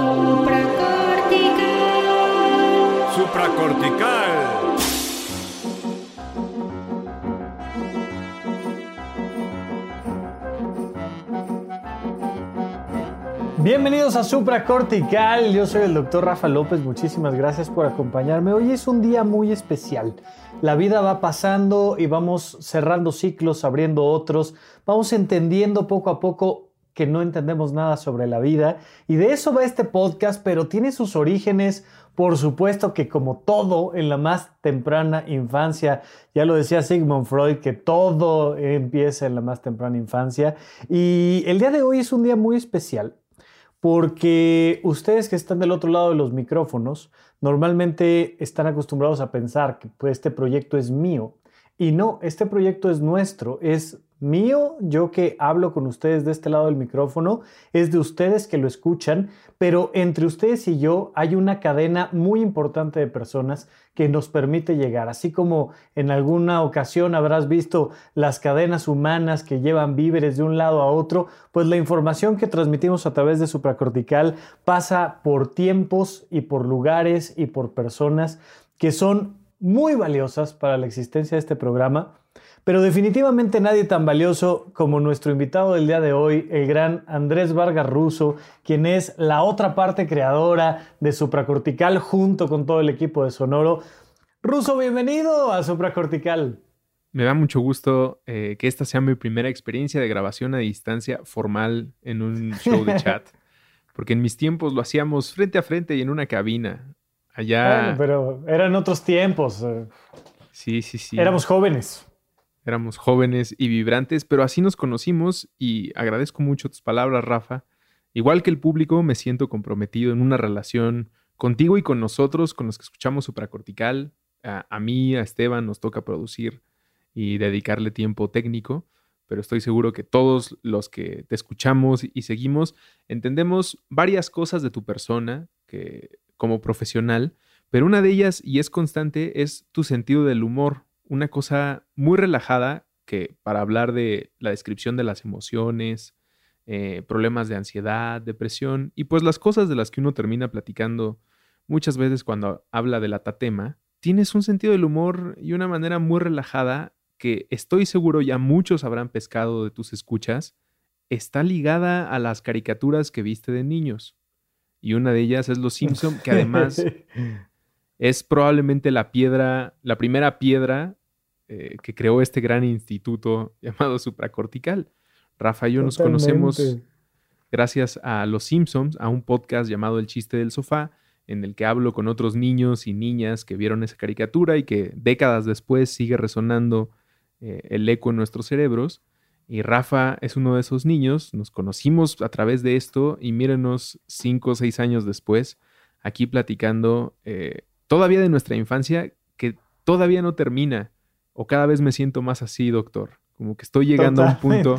Supracortical. Supracortical. Bienvenidos a Supracortical, yo soy el doctor Rafa López, muchísimas gracias por acompañarme. Hoy es un día muy especial. La vida va pasando y vamos cerrando ciclos, abriendo otros, vamos entendiendo poco a poco que no entendemos nada sobre la vida. Y de eso va este podcast, pero tiene sus orígenes, por supuesto que como todo en la más temprana infancia, ya lo decía Sigmund Freud, que todo empieza en la más temprana infancia. Y el día de hoy es un día muy especial porque ustedes que están del otro lado de los micrófonos normalmente están acostumbrados a pensar que pues, este proyecto es mío. Y no, este proyecto es nuestro, es mío, yo que hablo con ustedes de este lado del micrófono, es de ustedes que lo escuchan, pero entre ustedes y yo hay una cadena muy importante de personas que nos permite llegar, así como en alguna ocasión habrás visto las cadenas humanas que llevan víveres de un lado a otro, pues la información que transmitimos a través de supracortical pasa por tiempos y por lugares y por personas que son muy valiosas para la existencia de este programa pero definitivamente nadie tan valioso como nuestro invitado del día de hoy, el gran Andrés Vargas Russo, quien es la otra parte creadora de Supracortical junto con todo el equipo de Sonoro. Russo, bienvenido a Supracortical. Me da mucho gusto eh, que esta sea mi primera experiencia de grabación a distancia formal en un show de chat, porque en mis tiempos lo hacíamos frente a frente y en una cabina. Allá. Bueno, pero eran otros tiempos. Eh. Sí, sí, sí. Éramos jóvenes éramos jóvenes y vibrantes, pero así nos conocimos y agradezco mucho tus palabras, Rafa. Igual que el público, me siento comprometido en una relación contigo y con nosotros, con los que escuchamos supracortical. A, a mí, a Esteban, nos toca producir y dedicarle tiempo técnico, pero estoy seguro que todos los que te escuchamos y seguimos entendemos varias cosas de tu persona que, como profesional, pero una de ellas, y es constante, es tu sentido del humor, una cosa muy relajada que para hablar de la descripción de las emociones, eh, problemas de ansiedad, depresión y pues las cosas de las que uno termina platicando muchas veces cuando habla de la tatema, tienes un sentido del humor y una manera muy relajada que estoy seguro ya muchos habrán pescado de tus escuchas, está ligada a las caricaturas que viste de niños. Y una de ellas es Los Simpson, que además es probablemente la piedra, la primera piedra eh, que creó este gran instituto llamado supracortical. Rafa y yo nos conocemos gracias a Los Simpsons, a un podcast llamado El chiste del sofá, en el que hablo con otros niños y niñas que vieron esa caricatura y que décadas después sigue resonando eh, el eco en nuestros cerebros. Y Rafa es uno de esos niños, nos conocimos a través de esto y mírenos cinco o seis años después, aquí platicando eh, todavía de nuestra infancia que todavía no termina o cada vez me siento más así, doctor. Como que estoy llegando a un punto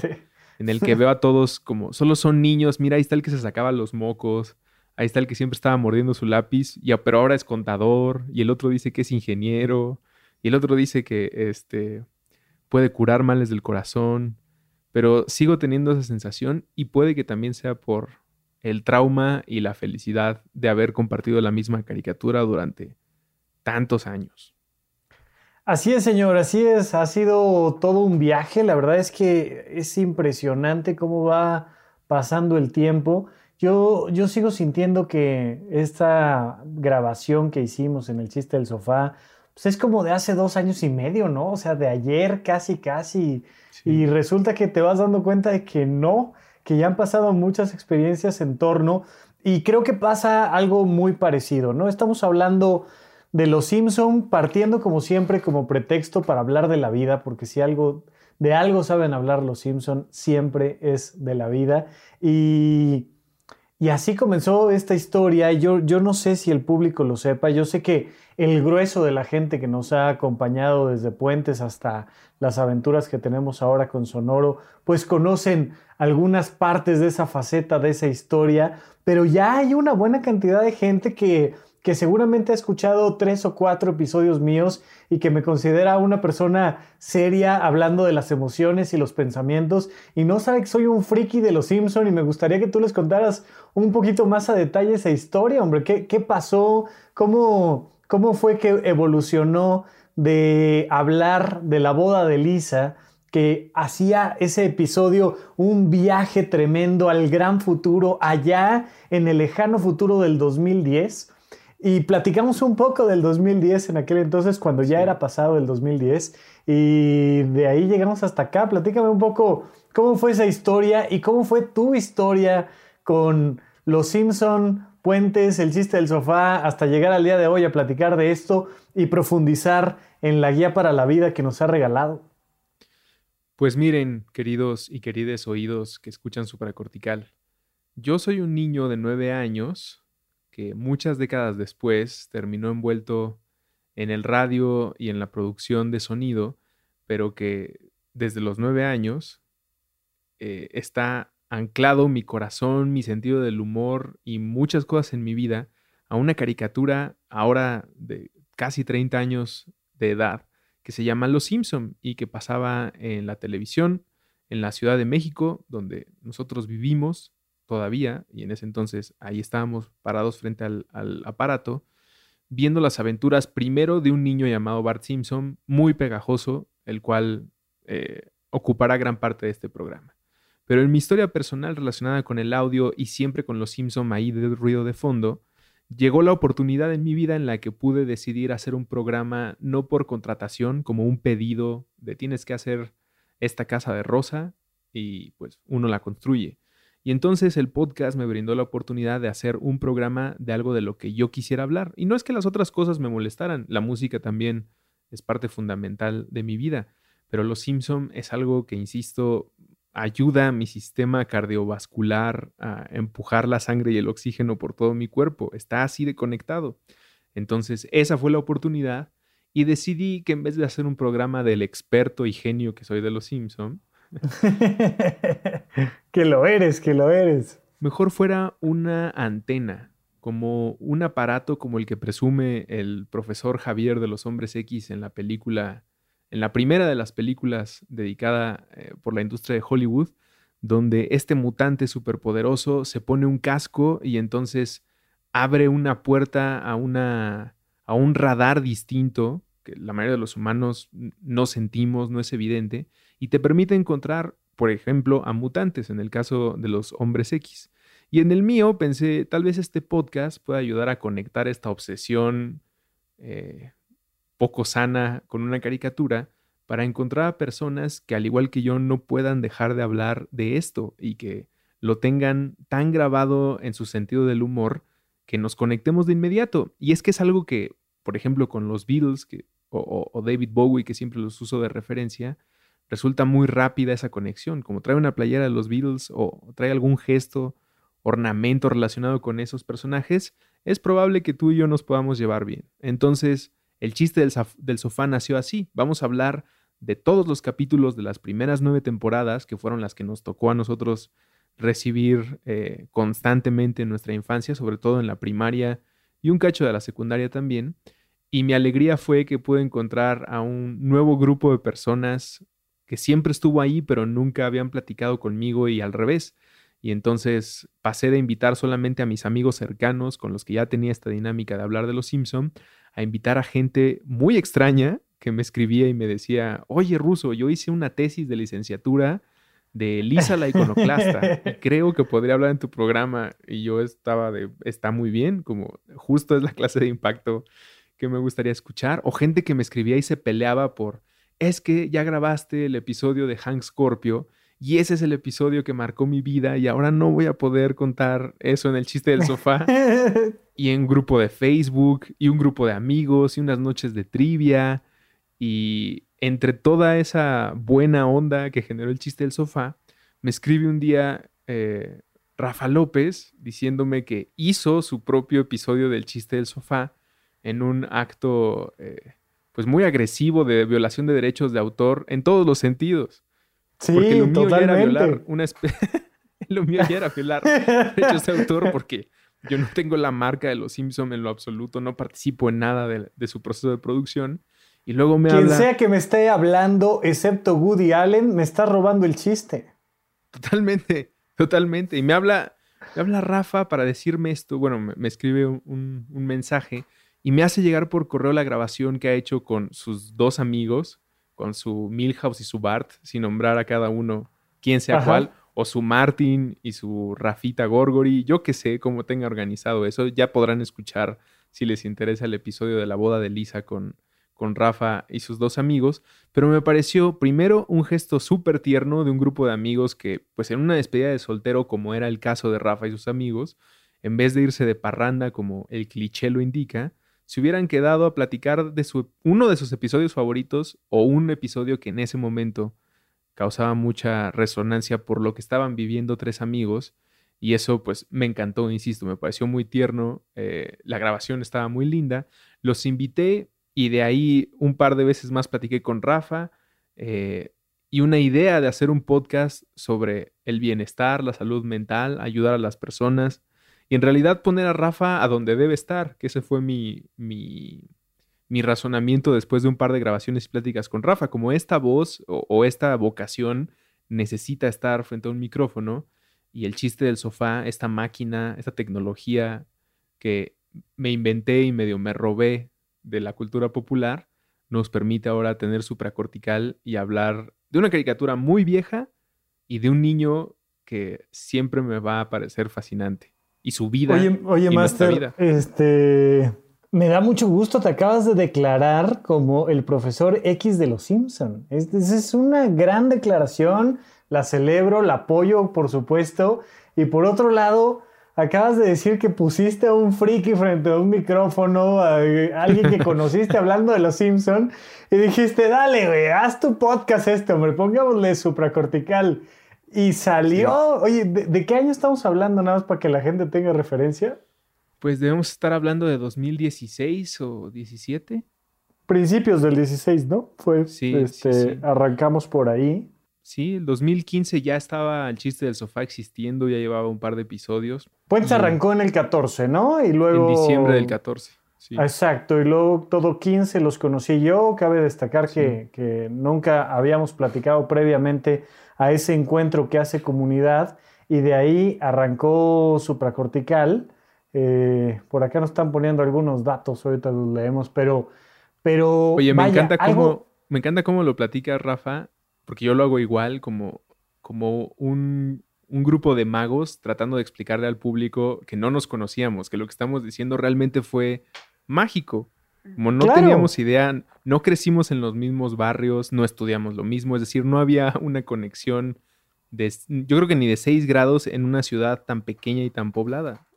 en el que veo a todos como solo son niños. Mira, ahí está el que se sacaba los mocos. Ahí está el que siempre estaba mordiendo su lápiz, y, pero ahora es contador. Y el otro dice que es ingeniero. Y el otro dice que este, puede curar males del corazón. Pero sigo teniendo esa sensación y puede que también sea por el trauma y la felicidad de haber compartido la misma caricatura durante tantos años. Así es, señor, así es. Ha sido todo un viaje. La verdad es que es impresionante cómo va pasando el tiempo. Yo, yo sigo sintiendo que esta grabación que hicimos en el chiste del sofá, pues es como de hace dos años y medio, ¿no? O sea, de ayer casi, casi. Y resulta que te vas dando cuenta de que no, que ya han pasado muchas experiencias en torno. Y creo que pasa algo muy parecido, ¿no? Estamos hablando de Los Simpson, partiendo como siempre como pretexto para hablar de la vida, porque si algo de algo saben hablar Los Simpson, siempre es de la vida. Y, y así comenzó esta historia. Yo, yo no sé si el público lo sepa. Yo sé que el grueso de la gente que nos ha acompañado desde Puentes hasta las aventuras que tenemos ahora con Sonoro, pues conocen algunas partes de esa faceta, de esa historia, pero ya hay una buena cantidad de gente que que seguramente ha escuchado tres o cuatro episodios míos y que me considera una persona seria hablando de las emociones y los pensamientos y no sabe que soy un friki de los Simpson y me gustaría que tú les contaras un poquito más a detalle esa historia, hombre, ¿qué, qué pasó? ¿Cómo, ¿Cómo fue que evolucionó de hablar de la boda de Lisa? que hacía ese episodio un viaje tremendo al gran futuro, allá en el lejano futuro del 2010. Y platicamos un poco del 2010 en aquel entonces, cuando ya era pasado el 2010. Y de ahí llegamos hasta acá. Platícame un poco cómo fue esa historia y cómo fue tu historia con Los Simpson, Puentes, el chiste del sofá, hasta llegar al día de hoy a platicar de esto y profundizar en la guía para la vida que nos ha regalado. Pues miren, queridos y queridas oídos que escuchan supracortical, yo soy un niño de nueve años que muchas décadas después terminó envuelto en el radio y en la producción de sonido, pero que desde los nueve años eh, está anclado mi corazón, mi sentido del humor y muchas cosas en mi vida a una caricatura ahora de casi 30 años de edad que se llama Los Simpson y que pasaba en la televisión en la Ciudad de México, donde nosotros vivimos todavía, y en ese entonces ahí estábamos parados frente al, aparato, viendo las aventuras primero de un niño llamado Bart Simpson, muy pegajoso, el cual eh, ocupará gran parte de este programa. Pero en mi historia personal relacionada con el audio y siempre con los Simpson ahí de ruido de fondo, llegó la oportunidad en mi vida en la que pude decidir hacer un programa no por contratación, como un pedido de tienes que hacer esta casa de rosa y pues uno la construye. Y entonces el podcast me brindó la oportunidad de hacer un programa de algo de lo que yo quisiera hablar. Y no es que las otras cosas me molestaran, la música también es parte fundamental de mi vida, pero Los Simpson es algo que, insisto, ayuda a mi sistema cardiovascular a empujar la sangre y el oxígeno por todo mi cuerpo. Está así de conectado. Entonces, esa fue la oportunidad y decidí que en vez de hacer un programa del experto y genio que soy de los Simpson, que lo eres, que lo eres. Mejor fuera una antena, como un aparato como el que presume el profesor Javier de los Hombres X en la película en la primera de las películas dedicada eh, por la industria de Hollywood, donde este mutante superpoderoso se pone un casco y entonces abre una puerta a, una, a un radar distinto que la mayoría de los humanos no sentimos, no es evidente, y te permite encontrar, por ejemplo, a mutantes, en el caso de los hombres X. Y en el mío pensé, tal vez este podcast pueda ayudar a conectar esta obsesión eh, poco sana con una caricatura para encontrar a personas que al igual que yo no puedan dejar de hablar de esto y que lo tengan tan grabado en su sentido del humor que nos conectemos de inmediato. Y es que es algo que, por ejemplo, con los Beatles que, o, o David Bowie, que siempre los uso de referencia, resulta muy rápida esa conexión. Como trae una playera de los Beatles o trae algún gesto, ornamento relacionado con esos personajes, es probable que tú y yo nos podamos llevar bien. Entonces, el chiste del, sofá nació así. Vamos a hablar de todos los capítulos de las primeras nueve temporadas, que fueron las que nos tocó a nosotros recibir eh, constantemente en nuestra infancia, sobre todo en la primaria y un cacho de la secundaria también. Y mi alegría fue que pude encontrar a un nuevo grupo de personas que siempre estuvo ahí, pero nunca habían platicado conmigo y al revés. Y entonces pasé de invitar solamente a mis amigos cercanos con los que ya tenía esta dinámica de hablar de los Simpson a invitar a gente muy extraña que me escribía y me decía, oye Ruso, yo hice una tesis de licenciatura de Lisa la iconoclasta y creo que podría hablar en tu programa y yo estaba de, está muy bien, como justo es la clase de impacto que me gustaría escuchar, o gente que me escribía y se peleaba por, es que ya grabaste el episodio de Hank Scorpio y ese es el episodio que marcó mi vida y ahora no voy a poder contar eso en el chiste del sofá. y en un grupo de Facebook y un grupo de amigos y unas noches de trivia. Y entre toda esa buena onda que generó el chiste del sofá, me escribe un día eh, Rafa López diciéndome que hizo su propio episodio del chiste del sofá en un acto pues pues muy agresivo de violación de derechos de autor en todos los sentidos. Sí, porque lo mío era violar una lo mío ya era violar derechos de autor porque yo no tengo la marca de los Simpson en lo absoluto, no participo en nada de, su proceso de producción. Y luego me Quien sea que me esté hablando, excepto Woody Allen, me está robando el chiste. Totalmente, totalmente. Y me habla, me habla Rafa para decirme esto. Bueno, me, escribe un, mensaje y me hace llegar por correo la grabación que ha hecho con sus dos amigos, con su Milhouse y su Bart, sin nombrar a cada uno quién sea cuál o su Martin y su Rafita Gorgori, yo que sé cómo tenga organizado eso, ya podrán escuchar si les interesa el episodio de la boda de Lisa con, con Rafa y sus dos amigos, pero me pareció primero un gesto súper tierno de un grupo de amigos que, pues en una despedida de soltero como era el caso de Rafa y sus amigos, en vez de irse de parranda como el cliché lo indica, se hubieran quedado a platicar de su, uno de sus episodios favoritos o un episodio que en ese momento causaba mucha resonancia por lo que estaban viviendo tres amigos y eso pues me encantó, insisto, me pareció muy tierno, eh, la grabación estaba muy linda, los invité y de ahí un par de veces más platiqué con Rafa eh, y una idea de hacer un podcast sobre el bienestar, la salud mental, ayudar a las personas y en realidad poner a Rafa a donde debe estar, que ese fue mi, mi mi razonamiento después de un par de grabaciones y pláticas con Rafa, como esta voz o, esta vocación necesita estar frente a un micrófono y el chiste del sofá, esta máquina, esta tecnología que me inventé y medio me robé de la cultura popular, nos permite ahora tener supracortical y hablar de una caricatura muy vieja y de un niño que siempre me va a parecer fascinante. Y su vida. Oye, oye Master, este me da mucho gusto, te acabas de declarar como el profesor X de los Simpson. Es, es una gran declaración, la celebro, la apoyo, por supuesto. Y por otro lado, acabas de decir que pusiste a un friki frente a un micrófono, a, alguien que conociste hablando de los Simpson, y dijiste, dale, güey, haz tu podcast este, hombre, pongámosle supracortical. Y salió, oye, ¿de qué año estamos hablando nada más para que la gente tenga referencia? pues debemos estar hablando de 2016 o 17. Principios del 16, ¿no? Fue, sí, este, arrancamos por ahí. Sí, el 2015 ya estaba el chiste del sofá existiendo, ya llevaba un par de episodios. Pues arrancó en el 14, ¿no? Y luego... En diciembre del 14. Sí. Exacto, y luego todo 15 los conocí yo. Cabe destacar que, que, nunca habíamos platicado previamente a ese encuentro que hace comunidad y de ahí arrancó supracortical eh, por acá nos están poniendo algunos datos, ahorita los leemos, pero... pero Oye, me, encanta cómo, me encanta cómo lo platica Rafa, porque yo lo hago igual, como, como un, un grupo de magos tratando de explicarle al público que no nos conocíamos, que lo que estamos diciendo realmente fue mágico. Como no teníamos idea, no crecimos en los mismos barrios, no estudiamos lo mismo, es decir, no había una conexión de, yo creo que ni de 6 grados en una ciudad tan pequeña y tan poblada.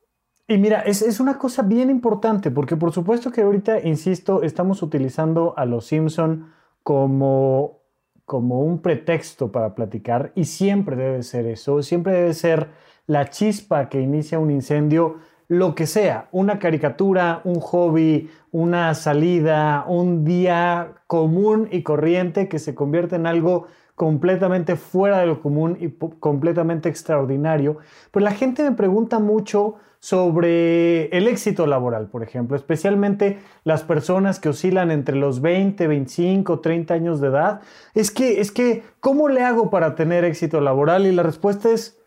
Y mira, es, una cosa bien importante, porque por supuesto que ahorita, insisto, estamos utilizando a los Simpson como, como un pretexto para platicar, y siempre debe ser eso, siempre debe ser la chispa que inicia un incendio, lo que sea, una caricatura, un hobby, una salida, un día común y corriente que se convierte en algo completamente fuera de lo común y completamente extraordinario. Pues la gente me pregunta mucho sobre el éxito laboral, por ejemplo, especialmente las personas que oscilan entre los 20, 25, 30 años de edad. Es que, es que, ¿cómo le hago para tener éxito laboral? Y la respuesta es,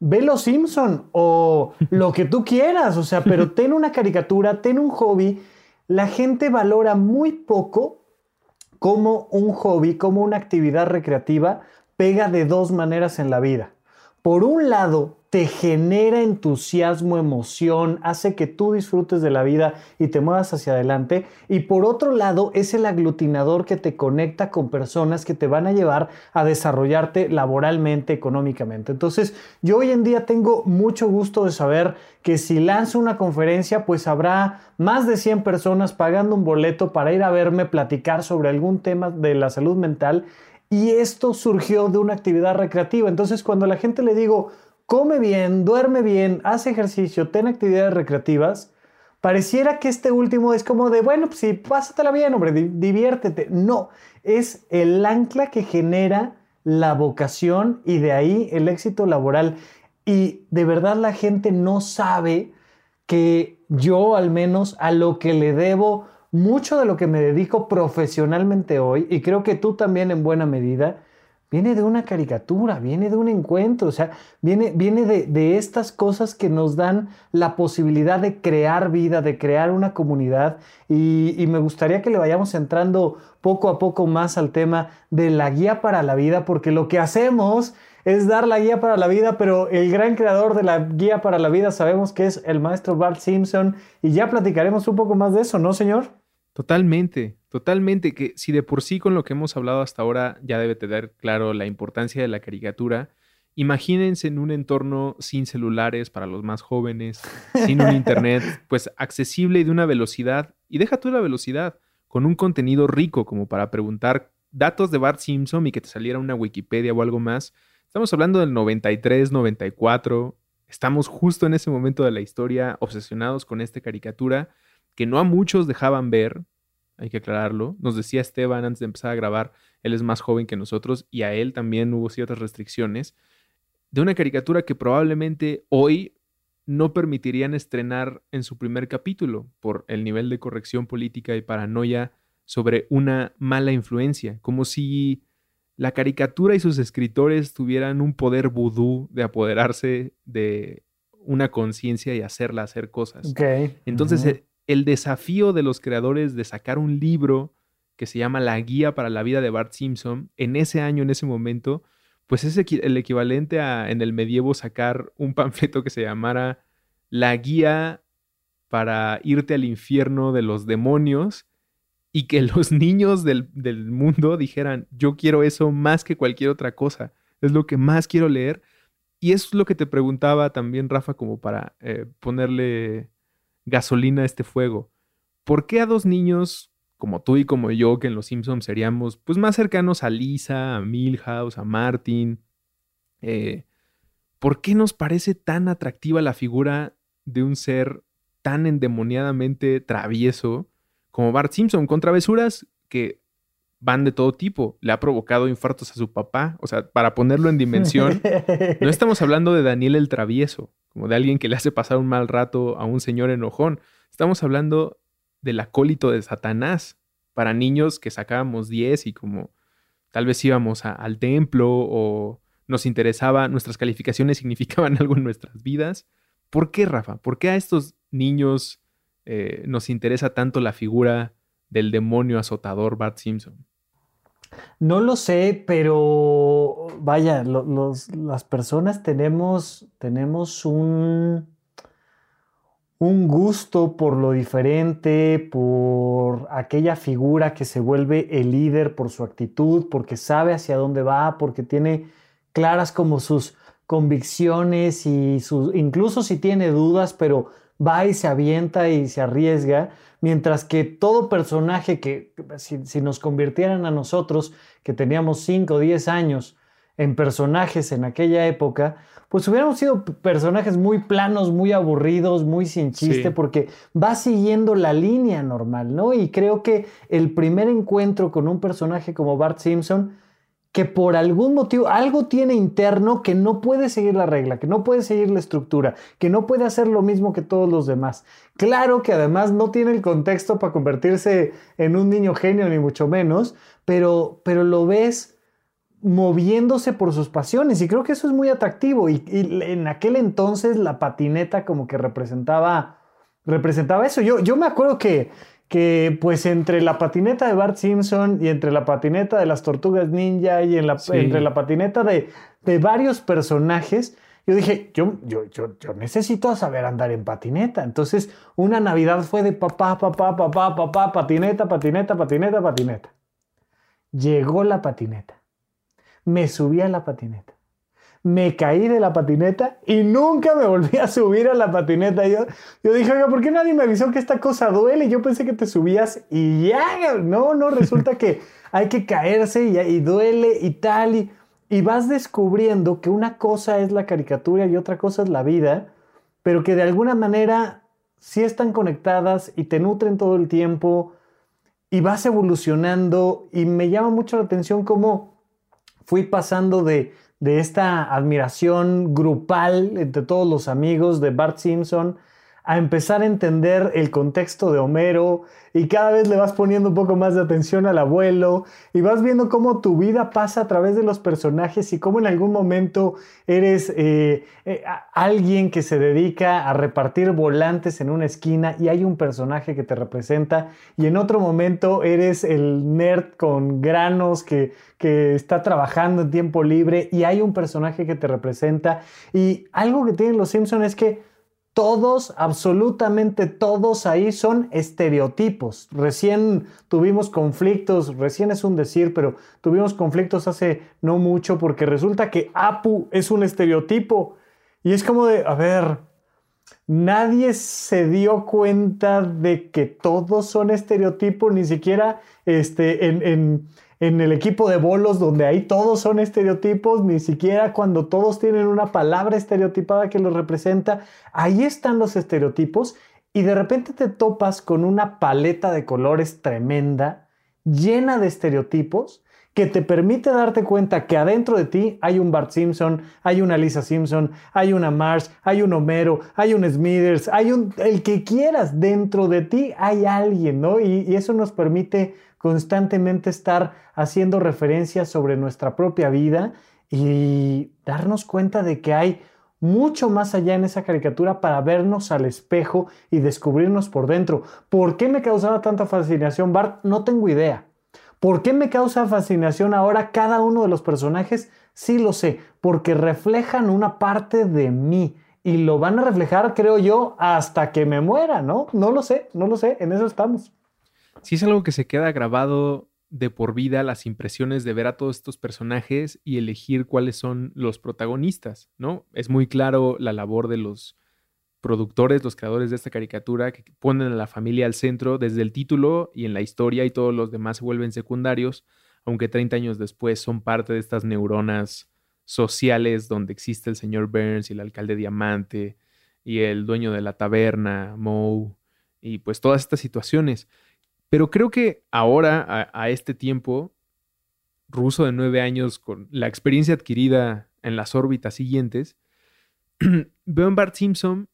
ve los Simpson o lo que tú quieras, o sea, pero ten una caricatura, ten un hobby. La gente valora muy poco como un hobby, como una actividad recreativa, pega de dos maneras en la vida. Por un lado, te genera entusiasmo, emoción, hace que tú disfrutes de la vida y te muevas hacia adelante. Y por otro lado, es el aglutinador que te conecta con personas que te van a llevar a desarrollarte laboralmente, económicamente. Entonces, yo hoy en día tengo mucho gusto de saber que si lanzo una conferencia, pues habrá más de 100 personas pagando un boleto para ir a verme platicar sobre algún tema de la salud mental. Y esto surgió de una actividad recreativa. Entonces, cuando la gente le digo, come bien, duerme bien, hace ejercicio, ten actividades recreativas, pareciera que este último es como de, bueno, pues sí, pásatela bien, hombre, diviértete. No, es el ancla que genera la vocación y de ahí el éxito laboral. Y de verdad la gente no sabe que yo al menos a lo que le debo mucho de lo que me dedico profesionalmente hoy, y creo que tú también en buena medida, viene de una caricatura, viene de un encuentro, o sea, viene, viene de, estas cosas que nos dan la posibilidad de crear vida, de crear una comunidad, y, y, me gustaría que le vayamos entrando poco a poco más al tema de la guía para la vida, porque lo que hacemos es dar la guía para la vida, pero el gran creador de la guía para la vida sabemos que es el maestro Bart Simpson, y ya platicaremos un poco más de eso, ¿no, señor? Totalmente, totalmente, que si de por sí con lo que hemos hablado hasta ahora ya debe tener claro la importancia de la caricatura, imagínense en un entorno sin celulares para los más jóvenes, sin un internet pues accesible y de una velocidad, y deja tú la velocidad, con un contenido rico como para preguntar datos de Bart Simpson y que te saliera una Wikipedia o algo más. Estamos hablando del 93, 94, estamos justo en ese momento de la historia obsesionados con esta caricatura que no a muchos dejaban ver, hay que aclararlo. Nos decía Esteban antes de empezar a grabar, él es más joven que nosotros y a él también hubo ciertas restricciones, de una caricatura que probablemente hoy no permitirían estrenar en su primer capítulo por el nivel de corrección política y paranoia sobre una mala influencia, como si la caricatura y sus escritores tuvieran un poder vudú de apoderarse de una conciencia y hacerla hacer cosas. Entonces, el desafío de los creadores de sacar un libro que se llama La Guía para la Vida de Bart Simpson, en ese año, en ese momento, pues es el equivalente a en el medievo sacar un panfleto que se llamara La Guía para irte al infierno de los demonios y que los niños del, mundo dijeran, yo quiero eso más que cualquier otra cosa, es lo que más quiero leer. Y es lo que te preguntaba también, Rafa, como para eh, ponerle gasolina a este fuego. ¿Por qué a dos niños como tú y como yo, que en Los Simpsons seríamos pues más cercanos a Lisa, a Milhouse, a Martin? Eh, ¿Por qué nos parece tan atractiva la figura de un ser tan endemoniadamente travieso como Bart Simpson, con travesuras que van de todo tipo. Le ha provocado infartos a su papá. O sea, para ponerlo en dimensión, no estamos hablando de Daniel el travieso como de alguien que le hace pasar un mal rato a un señor enojón. Estamos hablando del acólito de Satanás para niños que sacábamos 10 y como tal vez íbamos al templo o nos interesaba, nuestras calificaciones significaban algo en nuestras vidas. ¿Por qué, Rafa? ¿Por qué a estos niños eh, nos interesa tanto la figura del demonio azotador Bart Simpson? No lo sé, pero vaya, las personas tenemos, tenemos un, un gusto por lo diferente, por aquella figura que se vuelve el líder por su actitud, porque sabe hacia dónde va, porque tiene claras como sus convicciones y sus, incluso si tiene dudas, pero va y se avienta y se arriesga, mientras que todo personaje que si, nos convirtieran a nosotros, que teníamos 5 o 10 años, en personajes en aquella época, pues hubiéramos sido personajes muy planos, muy aburridos, muy sin chiste, porque va siguiendo la línea normal, ¿no? Y creo que el primer encuentro con un personaje como Bart Simpson que por algún motivo algo tiene interno que no puede seguir la regla, que no puede seguir la estructura, que no puede hacer lo mismo que todos los demás. Claro que además no tiene el contexto para convertirse en un niño genio ni mucho menos, pero, pero lo ves moviéndose por sus pasiones y creo que eso es muy atractivo y, en aquel entonces la patineta como que representaba representaba eso. Yo, yo me acuerdo que que pues entre la patineta de Bart Simpson y entre la patineta de las tortugas ninja y en la, entre la patineta de, de, varios personajes, yo dije, yo, yo, yo, yo, necesito saber andar en patineta. Entonces, una Navidad fue de papá, papá, papá, papá, patineta, patineta, patineta, patineta. Llegó la patineta. Me subí a la patineta me caí de la patineta y nunca me volví a subir a la patineta. Yo, yo dije, oiga, ¿por qué nadie me avisó que esta cosa duele? Yo pensé que te subías y ya, no, no, resulta que hay que caerse y, duele y tal. Y, y vas descubriendo que una cosa es la caricatura y otra cosa es la vida, pero que de alguna manera sí están conectadas y te nutren todo el tiempo y vas evolucionando. Y me llama mucho la atención cómo fui pasando de de esta admiración grupal entre todos los amigos de Bart Simpson a empezar a entender el contexto de Homero y cada vez le vas poniendo un poco más de atención al abuelo y vas viendo cómo tu vida pasa a través de los personajes y cómo en algún momento eres eh, eh, alguien que se dedica a repartir volantes en una esquina y hay un personaje que te representa y en otro momento eres el nerd con granos que, que está trabajando en tiempo libre y hay un personaje que te representa. Y algo que tienen los Simpsons es que todos, absolutamente todos ahí son estereotipos. Recién tuvimos conflictos, recién es un decir, pero tuvimos conflictos hace no mucho porque resulta que Apu es un estereotipo. Y es como de, a ver, nadie se dio cuenta de que todos son estereotipos, ni siquiera este, en en el equipo de bolos donde ahí todos son estereotipos, ni siquiera cuando todos tienen una palabra estereotipada que los representa, ahí están los estereotipos y de repente te topas con una paleta de colores tremenda, llena de estereotipos, que te permite darte cuenta que adentro de ti hay un Bart Simpson, hay una Lisa Simpson, hay una Marsh, hay un Homero, hay un Smithers, hay un el que quieras, dentro de ti hay alguien, ¿no? Y, y eso nos permite constantemente estar haciendo referencias sobre nuestra propia vida y darnos cuenta de que hay mucho más allá en esa caricatura para vernos al espejo y descubrirnos por dentro. ¿Por qué me causaba tanta fascinación Bart? No tengo idea. ¿Por qué me causa fascinación ahora cada uno de los personajes? Sí lo sé, porque reflejan una parte de mí y lo van a reflejar, creo yo, hasta que me muera, ¿no? No lo sé, no lo sé, en eso estamos sí es algo que se queda grabado de por vida las impresiones de ver a todos estos personajes y elegir cuáles son los protagonistas, ¿no? Es muy claro la labor de los productores, los creadores de esta caricatura, que ponen a la familia al centro desde el título y en la historia y todos los demás se vuelven secundarios, aunque 30 años después son parte de estas neuronas sociales donde existe el señor Burns y el alcalde Diamante y el dueño de la taberna, Moe, y pues todas estas situaciones. Pero creo que ahora, a, este tiempo, ruso de nueve años, con la experiencia adquirida en las órbitas siguientes, veo en Bart Simpson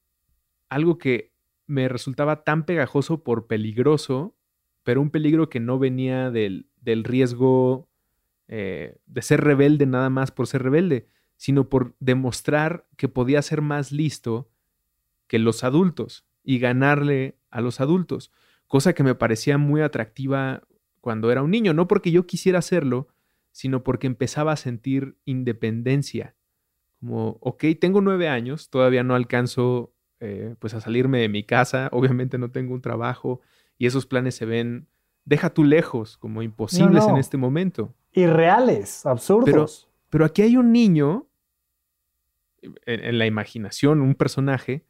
algo que me resultaba tan pegajoso por peligroso, pero un peligro que no venía del, riesgo eh, de ser rebelde nada más por ser rebelde, sino por demostrar que podía ser más listo que los adultos y ganarle a los adultos cosa que me parecía muy atractiva cuando era un niño, no porque yo quisiera hacerlo, sino porque empezaba a sentir independencia. Como, ok, tengo nueve años, todavía no alcanzo eh, pues a salirme de mi casa, obviamente no tengo un trabajo y esos planes se ven, deja tú lejos, como imposibles en este momento. Irreales, absurdos. Pero, pero aquí hay un niño, en la imaginación, un personaje,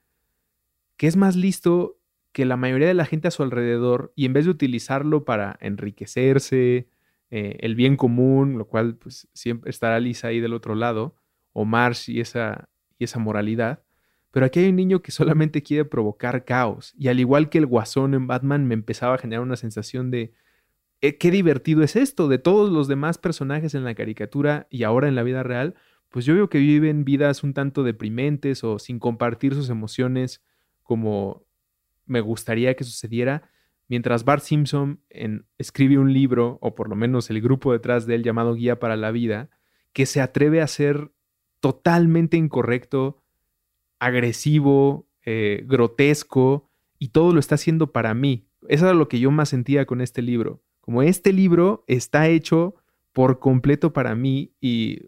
que es más listo que la mayoría de la gente a su alrededor, y en vez de utilizarlo para enriquecerse, eh, el bien común, lo cual pues siempre estará Lisa ahí del otro lado, o Marsh y esa, y esa moralidad, pero aquí hay un niño que solamente quiere provocar caos, y al igual que el guasón en Batman me empezaba a generar una sensación de, eh, qué divertido es esto, de todos los demás personajes en la caricatura y ahora en la vida real, pues yo veo que viven vidas un tanto deprimentes o sin compartir sus emociones como me gustaría que sucediera mientras Bart Simpson escribe un libro, o por lo menos el grupo detrás de él llamado Guía para la Vida, que se atreve a ser totalmente incorrecto, agresivo, eh, grotesco, y todo lo está haciendo para mí. Eso era lo que yo más sentía con este libro. Como este libro está hecho por completo para mí y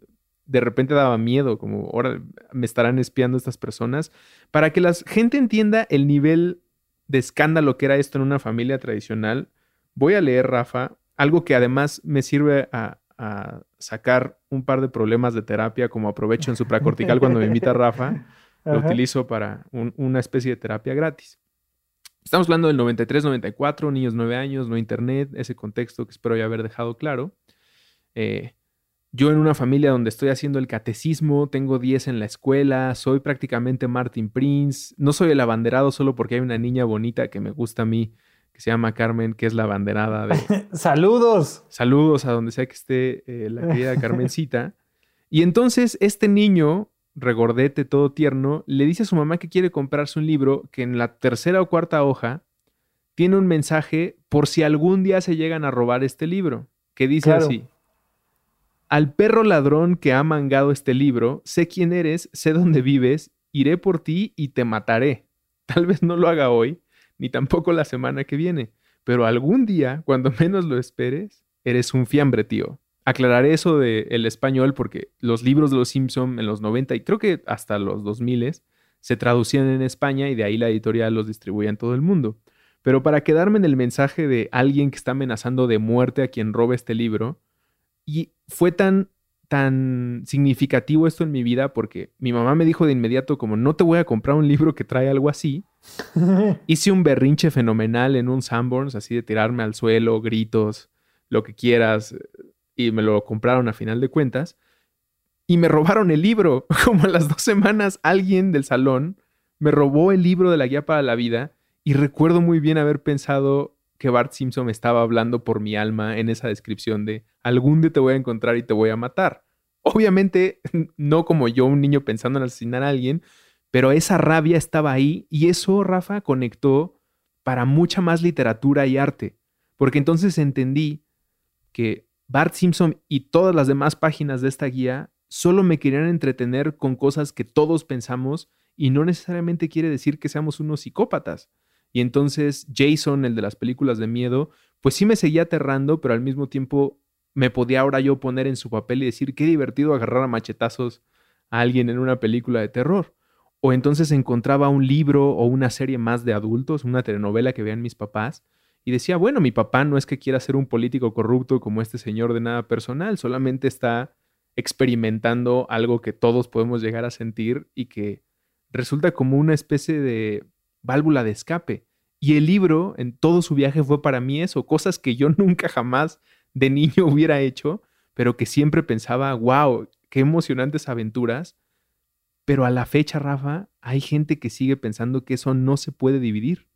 de repente daba miedo, como ahora me estarán espiando estas personas, para que la gente entienda el nivel de escándalo que era esto en una familia tradicional, voy a leer, Rafa, algo que además me sirve a, sacar un par de problemas de terapia, como aprovecho en supracortical cuando me invita Rafa, lo utilizo para una especie de terapia gratis. Estamos hablando del 93-94, niños 9 años, no internet, ese contexto que espero ya haber dejado claro. Eh, yo en una familia donde estoy haciendo el catecismo, tengo 10 en la escuela, soy prácticamente Martin Prince, no soy el abanderado solo porque hay una niña bonita que me gusta a mí, que se llama Carmen, que es la abanderada de... Saludos. Saludos a donde sea que esté eh, la querida Carmencita. Y entonces este niño regordete, todo tierno, le dice a su mamá que quiere comprarse un libro que en la tercera o cuarta hoja tiene un mensaje por si algún día se llegan a robar este libro, que dice así. Al perro ladrón que ha mangado este libro, sé quién eres, sé dónde vives, iré por ti y te mataré. Tal vez no lo haga hoy, ni tampoco la semana que viene, pero algún día, cuando menos lo esperes, eres un fiambre, tío. Aclararé eso del el español porque los libros de los Simpson en los 90 y creo que hasta los 2000 se traducían en España y de ahí la editorial los distribuía en todo el mundo. Pero para quedarme en el mensaje de alguien que está amenazando de muerte a quien robe este libro, y fue tan tan significativo esto en mi vida porque mi mamá me dijo de inmediato como no te voy a comprar un libro que trae algo así. Hice un berrinche fenomenal en un Sanborns, así de tirarme al suelo, gritos, lo que quieras, y me lo compraron a final de cuentas. Y me robaron el libro. Como a las dos semanas alguien del salón me robó el libro de la guía para la vida y recuerdo muy bien haber pensado que Bart Simpson estaba hablando por mi alma en esa descripción de algún día te voy a encontrar y te voy a matar. Obviamente no como yo, un niño pensando en asesinar a alguien, pero esa rabia estaba ahí y eso, Rafa, conectó para mucha más literatura y arte, porque entonces entendí que Bart Simpson y todas las demás páginas de esta guía solo me querían entretener con cosas que todos pensamos y no necesariamente quiere decir que seamos unos psicópatas. Y entonces Jason, el de las películas de miedo, pues sí me seguía aterrando, pero al mismo tiempo me podía ahora yo poner en su papel y decir qué divertido agarrar a machetazos a alguien en una película de terror. O entonces encontraba un libro o una serie más de adultos, una telenovela que vean mis papás, y decía, bueno, mi papá no es que quiera ser un político corrupto como este señor de nada personal, solamente está experimentando algo que todos podemos llegar a sentir y que resulta como una especie de válvula de escape. Y el libro en todo su viaje fue para mí eso, cosas que yo nunca jamás de niño hubiera hecho, pero que siempre pensaba, wow, qué emocionantes aventuras. Pero a la fecha, Rafa, hay gente que sigue pensando que eso no se puede dividir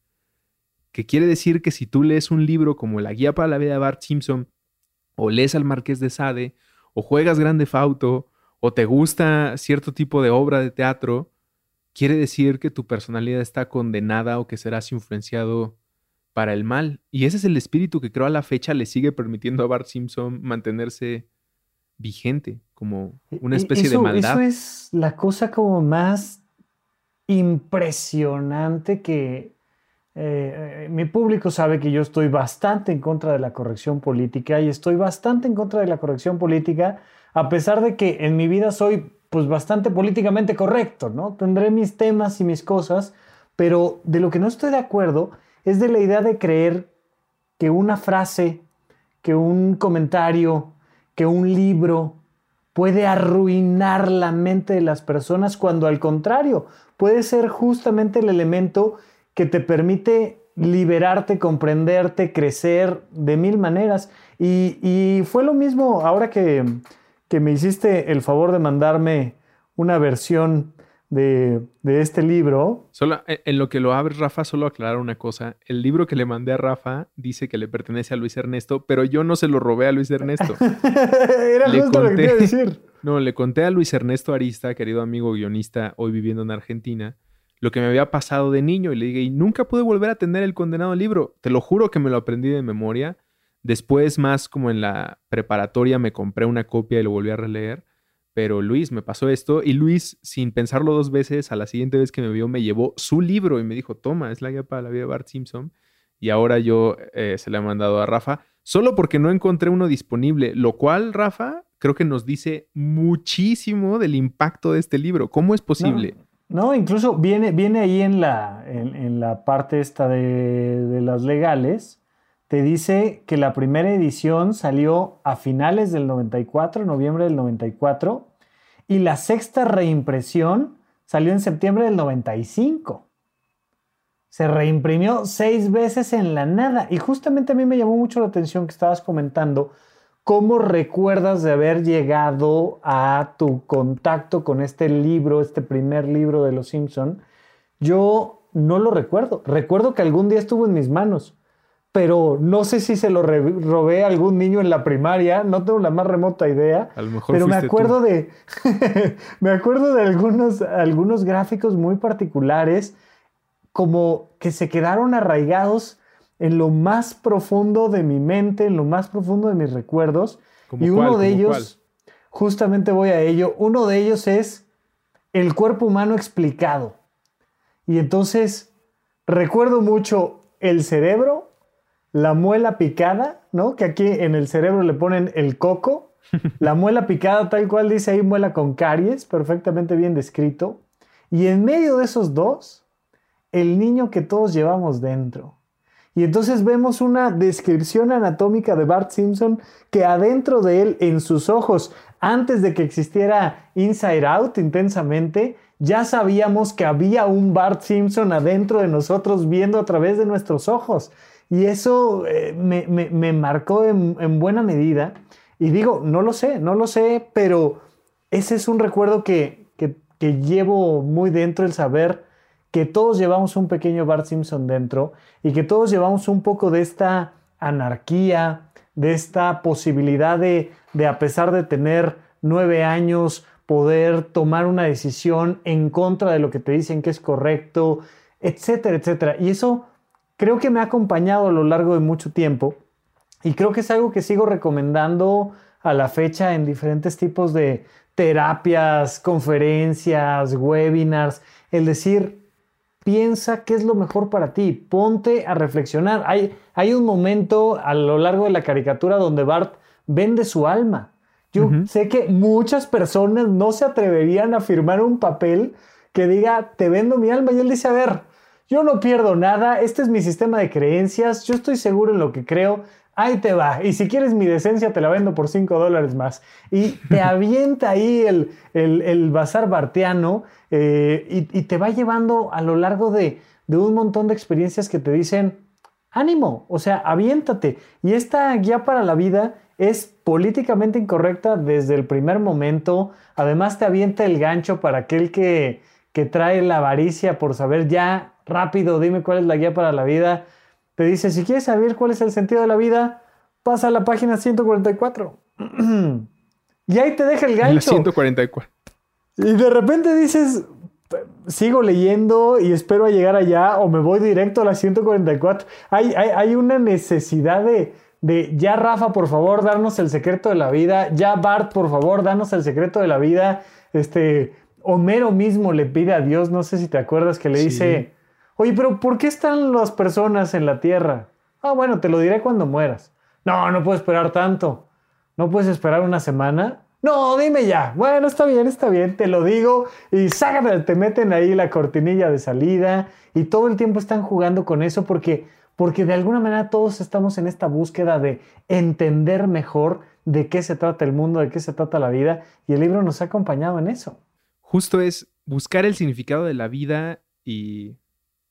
que quiere decir que si tú lees un libro como La Guía para la Vida de Bart Simpson, o lees al Marqués de Sade, o juegas Grande Fauto, o te gusta cierto tipo de obra de teatro, quiere decir que tu personalidad está condenada o que serás influenciado para el mal. Y ese es el espíritu que creo a la fecha le sigue permitiendo a Bart Simpson mantenerse vigente, como una especie de maldad. Eso es la cosa como más impresionante que, eh, eh, mi público sabe que yo estoy bastante en contra de la corrección política y estoy bastante en contra de la corrección política, a pesar de que en mi vida soy pues bastante políticamente correcto, ¿no? Tendré mis temas y mis cosas, pero de lo que no estoy de acuerdo es de la idea de creer que una frase, que un comentario, que un libro puede arruinar la mente de las personas cuando al contrario puede ser justamente el elemento que te permite liberarte, comprenderte, crecer de mil maneras. Y, fue lo mismo ahora que, me hiciste el favor de mandarme una versión de, este libro. Solo eh, en lo que lo abres, Rafa, solo aclarar una cosa. El libro que le mandé a Rafa dice que le pertenece a Luis Ernesto, pero yo no se lo robé a Luis Ernesto. Era justo lo que quería decir. No, le conté a Luis Ernesto Arista, querido amigo guionista, hoy viviendo en Argentina, lo que me había pasado de niño y le dije, y nunca pude volver a tener el condenado libro. Te lo juro que me lo aprendí de memoria. Después, más como en la preparatoria, me compré una copia y lo volví a releer. Pero Luis, me pasó esto y Luis, sin pensarlo dos veces, a la siguiente vez que me vio, me llevó su libro y me dijo, toma, es la guía para la vida de Bart Simpson. Y ahora yo eh, se le he mandado a Rafa, solo porque no encontré uno disponible, lo cual, Rafa, creo que nos dice muchísimo del impacto de este libro. ¿Cómo es posible? No, incluso viene, viene ahí en la, en, la parte esta de, de, las legales, te dice que la primera edición salió a finales del 94, noviembre del 94, y la sexta reimpresión salió en septiembre del 95. Se reimprimió seis veces en la nada. Y justamente a mí me llamó mucho la atención que estabas comentando ¿Cómo recuerdas de haber llegado a tu contacto con este libro, este primer libro de Los Simpson? Yo no lo recuerdo. Recuerdo que algún día estuvo en mis manos, pero no sé si se lo robé a algún niño en la primaria, no tengo la más remota idea. A lo mejor pero me acuerdo de me acuerdo de algunos algunos gráficos muy particulares como que se quedaron arraigados en lo más profundo de mi mente, en lo más profundo de mis recuerdos. Y uno de ellos, justamente voy a ello, uno de ellos es el cuerpo humano explicado. Y entonces recuerdo mucho el cerebro la muela picada, ¿no? Que aquí en el cerebro le ponen el coco. La muela picada, tal cual dice ahí, muela con caries, perfectamente bien descrito. Y en medio de esos dos, el niño que todos llevamos dentro. Y entonces vemos una descripción anatómica de Bart Simpson que adentro de él, en sus ojos, antes de que existiera Inside Out intensamente, ya sabíamos que había un Bart Simpson adentro de nosotros viendo a través de nuestros ojos. Y eso eh, me, marcó en, buena medida. Y digo, no lo sé, no lo sé, pero ese es un recuerdo que, llevo muy dentro, el saber que todos llevamos un pequeño Bart Simpson dentro y que todos llevamos un poco de esta anarquía, de esta posibilidad de, de a pesar de tener nueve años, poder tomar una decisión en contra de lo que te dicen que es correcto, etcétera, etcétera. Y eso creo que me ha acompañado a lo largo de mucho tiempo y creo que es algo que sigo recomendando a la fecha en diferentes tipos de terapias, conferencias, webinars, el decir, piensa qué es lo mejor para ti, ponte a reflexionar. Hay, hay un momento a lo largo de la caricatura donde Bart vende su alma. Yo sé que muchas personas no se atreverían a firmar un papel que diga, te vendo mi alma. Y él dice, a ver, yo no pierdo nada, este es mi sistema de creencias, yo estoy seguro en lo que creo, ahí te va. Y si quieres mi decencia, te la vendo por 5 dólares más. Y te avienta ahí el, el, bazar bartiano eh, y, te va llevando a lo largo de, de, un montón de experiencias que te dicen, ánimo, o sea, aviéntate. Y esta guía para la vida es políticamente incorrecta desde el primer momento. Además te avienta el gancho para aquel que, que trae la avaricia por saber ya rápido, dime cuál es la guía para la vida. Te dice, si quieres saber cuál es el sentido de la vida, pasa a la página 144. y ahí te deja el gancho. La 144. Y de repente dices, sigo leyendo y espero a llegar allá o me voy directo a la 144. Hay, hay, hay una necesidad de, de, ya Rafa, por favor, darnos el secreto de la vida. Ya Bart, por favor, danos el secreto de la vida. Este, Homero mismo le pide a Dios, no sé si te acuerdas, que le dice, Oye, pero ¿por qué están las personas en la tierra? Ah, bueno, te lo diré cuando mueras. No, no puedo esperar tanto. ¿No puedes esperar una semana? No, dime ya. Bueno, está bien, está bien, te lo digo. Y sácate, te meten ahí la cortinilla de salida y todo el tiempo están jugando con eso porque, porque de alguna manera todos estamos en esta búsqueda de entender mejor de qué se trata el mundo, de qué se trata la vida y el libro nos ha acompañado en eso. Justo es buscar el significado de la vida y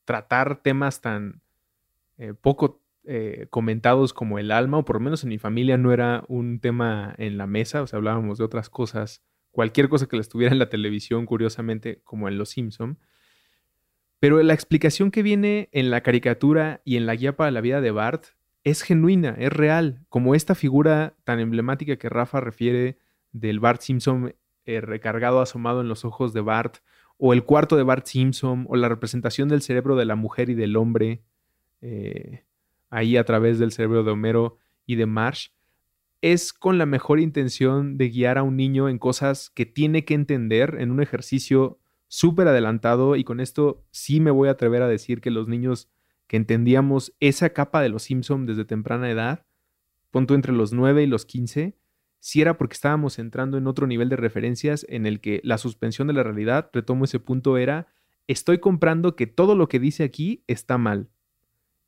tratar temas tan eh, poco eh, comentados como el alma, o por lo menos en mi familia no era un tema en la mesa, o sea, hablábamos de otras cosas, cualquier cosa que le estuviera en la televisión, curiosamente, como en Los Simpson. Pero la explicación que viene en la caricatura y en la guía para la vida de Bart es genuina, es real, como esta figura tan emblemática que Rafa refiere del Bart Simpson eh, recargado, asomado en los ojos de Bart, o el cuarto de Bart Simpson, o la representación del cerebro de la mujer y del hombre, eh, ahí a través del cerebro de Homero y de Marsh, es con la mejor intención de guiar a un niño en cosas que tiene que entender en un ejercicio súper adelantado y con esto sí me voy a atrever a decir que los niños que entendíamos esa capa de los Simpson desde temprana edad, punto entre los 9 y los 15, si era porque estábamos entrando en otro nivel de referencias en el que la suspensión de la realidad, retomo ese punto, era, estoy comprando que todo lo que dice aquí está mal.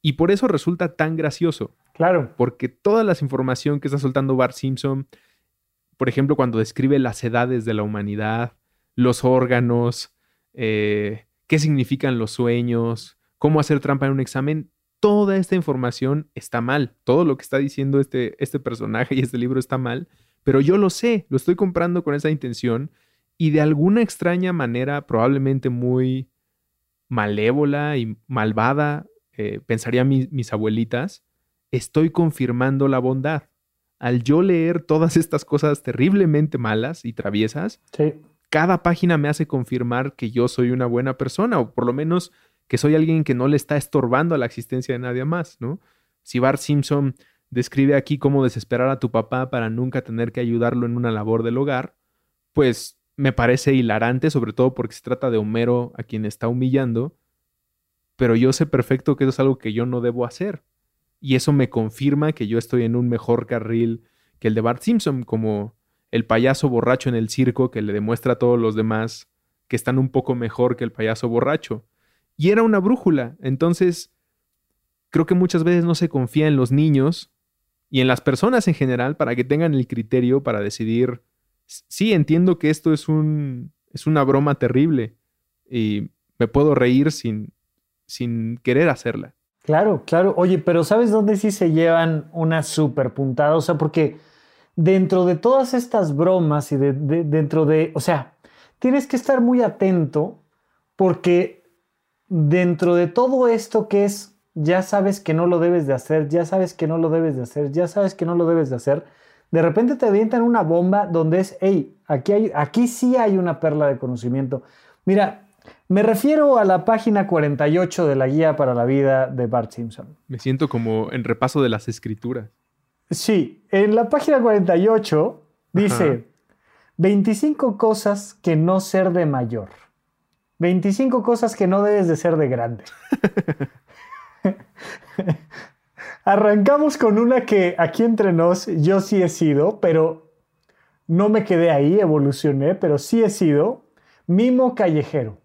Y por eso resulta tan gracioso. Claro. Porque toda la información que está soltando Bart Simpson, por ejemplo, cuando describe las edades de la humanidad, los órganos, eh, qué significan los sueños, cómo hacer trampa en un examen, toda esta información está mal. Todo lo que está diciendo este, este personaje y este libro está mal, pero yo lo sé, lo estoy comprando con esa intención y de alguna extraña manera, probablemente muy malévola y malvada, eh, pensaría mis abuelitas, estoy confirmando la bondad. Al yo leer todas estas cosas terriblemente malas y traviesas, cada página me hace confirmar que yo soy una buena persona, o por lo menos que soy alguien que no le está estorbando a la existencia de nadie más, ¿no? Si Bart Simpson describe aquí cómo desesperar a tu papá para nunca tener que ayudarlo en una labor del hogar, pues me parece hilarante, sobre todo porque se trata de Homero a quien está humillando, pero yo sé perfecto que eso es algo que yo no debo hacer. Y eso me confirma que yo estoy en un mejor carril que el de Bart Simpson, como el payaso borracho en el circo que le demuestra a todos los demás que están un poco mejor que el payaso borracho. Y era una brújula. Entonces, creo que muchas veces no se confía en los niños y en las personas en general para que tengan el criterio para decidir, sí, entiendo que esto es, un, es una broma terrible y me puedo reír sin, sin querer hacerla. Claro, claro. Oye, pero ¿sabes dónde sí se llevan una super puntada? O sea, porque dentro de todas estas bromas y de, dentro de, o sea, tienes que estar muy atento porque dentro de todo esto que es, ya sabes que no lo debes de hacer, ya sabes que no lo debes de hacer, ya sabes que no lo debes de hacer, de repente te avientan una bomba donde es, hey, aquí, hay, aquí sí hay una perla de conocimiento. Mira, me refiero a la página 48 de la guía para la vida de Bart Simpson. Me siento como en repaso de las escrituras. Sí, en la página 48 dice 25 cosas que no ser de mayor. 25 cosas que no debes de ser de grande. Arrancamos con una que aquí entre nos yo sí he sido, pero no me quedé ahí, evolucioné, pero sí he sido mimo callejero.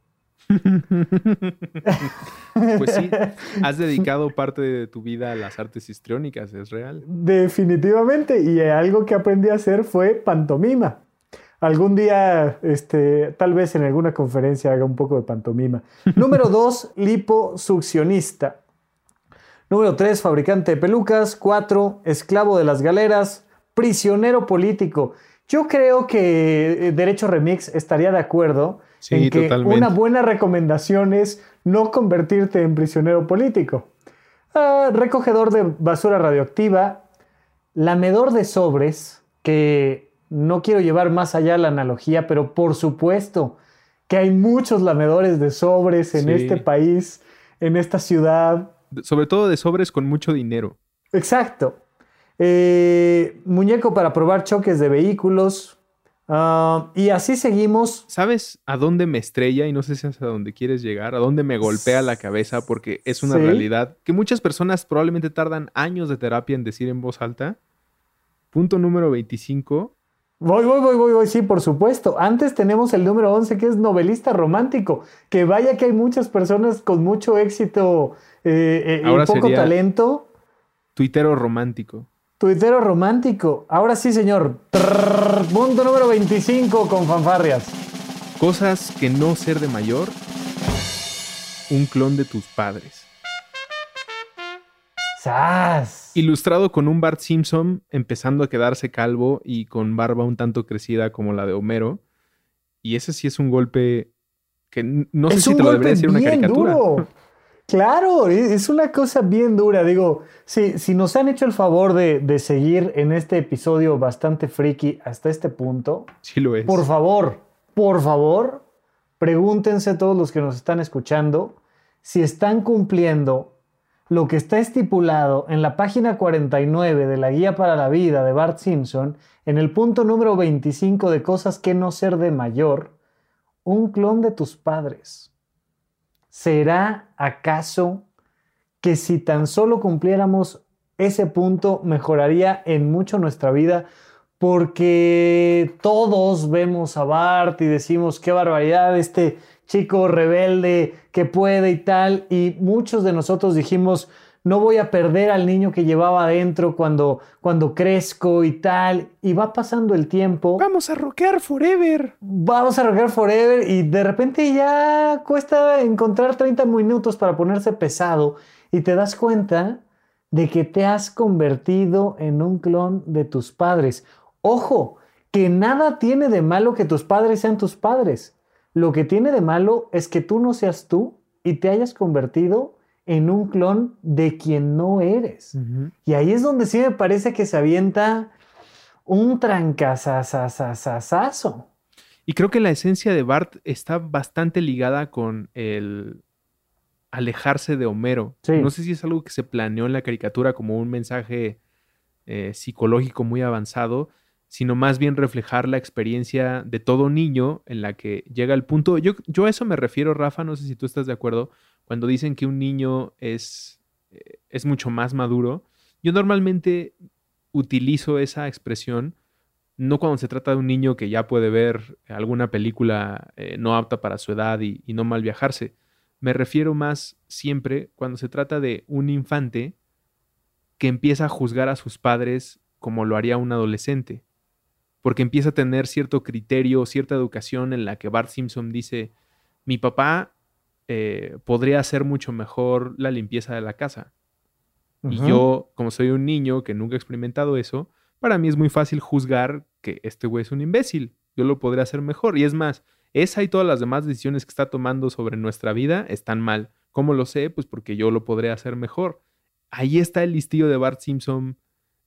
pues sí, has dedicado parte de tu vida a las artes histriónicas, es real. Definitivamente, y algo que aprendí a hacer fue pantomima. Algún día, este, tal vez en alguna conferencia haga un poco de pantomima. Número dos, liposuccionista. Número tres, fabricante de pelucas. Cuatro, esclavo de las galeras. Prisionero político. Yo creo que eh, Derecho Remix estaría de acuerdo en que una buena recomendación es no convertirte en prisionero político. Ah, recogedor de basura radioactiva, lamedor de sobres, que no quiero llevar más allá la analogía, pero por supuesto que hay muchos lamedores de sobres en este país, en esta ciudad. Sobre todo de sobres con mucho dinero. Exacto. Eh, muñeco para probar choques de vehículos, Ah, y así seguimos. ¿Sabes a dónde me estrella? Y no sé si es a dónde quieres llegar, a dónde me golpea la cabeza, porque es una realidad que muchas personas probablemente tardan años de terapia en decir en voz alta. Punto número 25. Voy, voy, voy, voy, voy, sí, por supuesto. Antes tenemos el número 11 que es novelista romántico, que vaya que hay muchas personas con mucho éxito eh, eh, y poco talento. Tuitero romántico. Tuitero romántico. Ahora sí, señor. punto número 25 con fanfarrias. Cosas que no ser de mayor. Un clon de tus padres. ¡Sas! Ilustrado con un Bart Simpson empezando a quedarse calvo y con barba un tanto crecida como la de Homero. Y ese sí es un golpe que no sé si te lo debería decir una caricatura. Claro, es una cosa bien dura. Digo, si, si nos han hecho el favor de, seguir en este episodio bastante friki hasta este punto, sí lo es. por favor, por favor, pregúntense todos los que nos están escuchando si están cumpliendo lo que está estipulado en la página 49 de la Guía para la Vida de Bart Simpson, en el punto número 25 de cosas que no ser de mayor, un clon de tus padres. ¿Será acaso que si tan solo cumpliéramos ese punto mejoraría en mucho nuestra vida? Porque todos vemos a Bart y decimos, qué barbaridad, este chico rebelde que puede y tal, y muchos de nosotros dijimos, no voy a perder al niño que llevaba adentro cuando, cuando crezco y tal. Y va pasando el tiempo. Vamos a rockear forever. Vamos a rockear forever y de repente ya cuesta encontrar 30 minutos para ponerse pesado y te das cuenta de que te has convertido en un clon de tus padres. Ojo, que nada tiene de malo que tus padres sean tus padres. Lo que tiene de malo es que tú no seas tú y te hayas convertido en un clon de quien no eres. Y ahí es donde sí me parece que se avienta un trancazazazazazo. Y creo que la esencia de Bart está bastante ligada con el alejarse de Homero. No sé si es algo que se planeó en la caricatura como un mensaje eh, psicológico muy avanzado, sino más bien reflejar la experiencia de todo niño en la que llega el punto. Yo, yo a eso me refiero, Rafa, no sé si tú estás de acuerdo, cuando dicen que un niño es, eh, es mucho más maduro. Yo normalmente utilizo esa expresión no cuando se trata de un niño que ya puede ver alguna película eh, no apta para su edad y, y, no mal viajarse. Me refiero más siempre cuando se trata de un infante que empieza a juzgar a sus padres como lo haría un adolescente porque empieza a tener cierto criterio, cierta educación en la que Bart Simpson dice, mi papá eh, podría hacer mucho mejor la limpieza de la casa. Y yo, como soy un niño que nunca ha experimentado eso, para mí es muy fácil juzgar que este güey es un imbécil. Yo lo podría hacer mejor. Y es más, esa y todas las demás decisiones que está tomando sobre nuestra vida están mal. ¿Cómo lo sé? Pues porque yo lo podría hacer mejor. Ahí está el listillo de Bart Simpson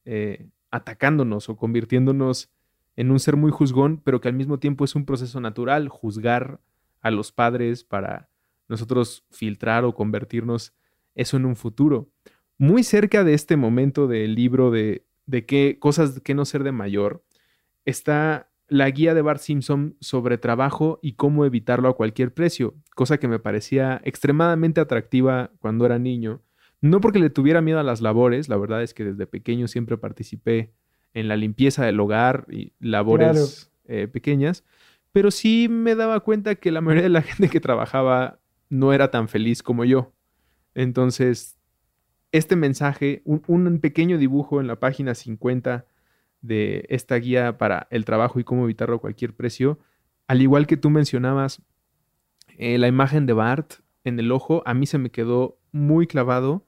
eh, atacándonos o convirtiéndonos en un ser muy juzgón, pero que al mismo tiempo es un proceso natural, juzgar a los padres para nosotros filtrar o convertirnos eso en un futuro. Muy cerca de este momento del libro de, de qué cosas que no ser de mayor, está la guía de Bart Simpson sobre trabajo y cómo evitarlo a cualquier precio, cosa que me parecía extremadamente atractiva cuando era niño. No porque le tuviera miedo a las labores, la verdad es que desde pequeño siempre participé en la limpieza del hogar y labores eh, pequeñas, pero sí me daba cuenta que la mayoría de la gente que trabajaba no era tan feliz como yo. Entonces, este mensaje, un, pequeño dibujo en la página 50 de esta guía para el trabajo y cómo evitarlo a cualquier precio, al igual que tú mencionabas, eh, la imagen de Bart en el ojo, a mí se me quedó muy clavado.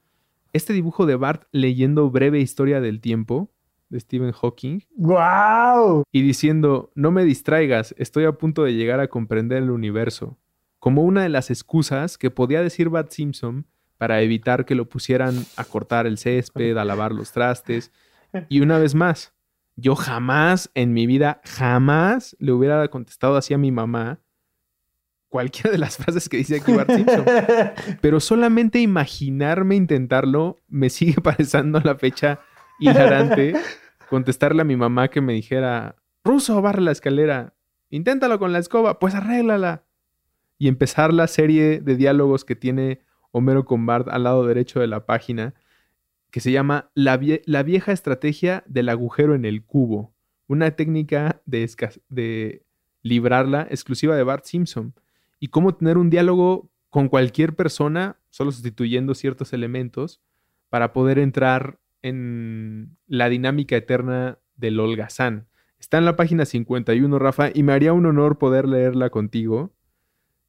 Este dibujo de Bart leyendo breve historia del tiempo, de Stephen Hawking. ¡Wow! Y diciendo, no me distraigas, estoy a punto de llegar a comprender el universo. Como una de las excusas que podía decir Bart Simpson para evitar que lo pusieran a cortar el césped, a lavar los trastes. Y una vez más, yo jamás en mi vida, jamás le hubiera contestado así a mi mamá cualquiera de las frases que dice aquí Bart Simpson. Pero solamente imaginarme intentarlo me sigue pareciendo la fecha hilarante contestarle a mi mamá que me dijera, Ruso, barre la escalera, inténtalo con la escoba, pues arréglala. Y empezar la serie de diálogos que tiene Homero con Bart al lado derecho de la página, que se llama La, la vieja estrategia del agujero en el cubo, una técnica de, de librarla exclusiva de Bart Simpson, y cómo tener un diálogo con cualquier persona, solo sustituyendo ciertos elementos, para poder entrar en la dinámica eterna del holgazán. Está en la página 51, Rafa, y me haría un honor poder leerla contigo.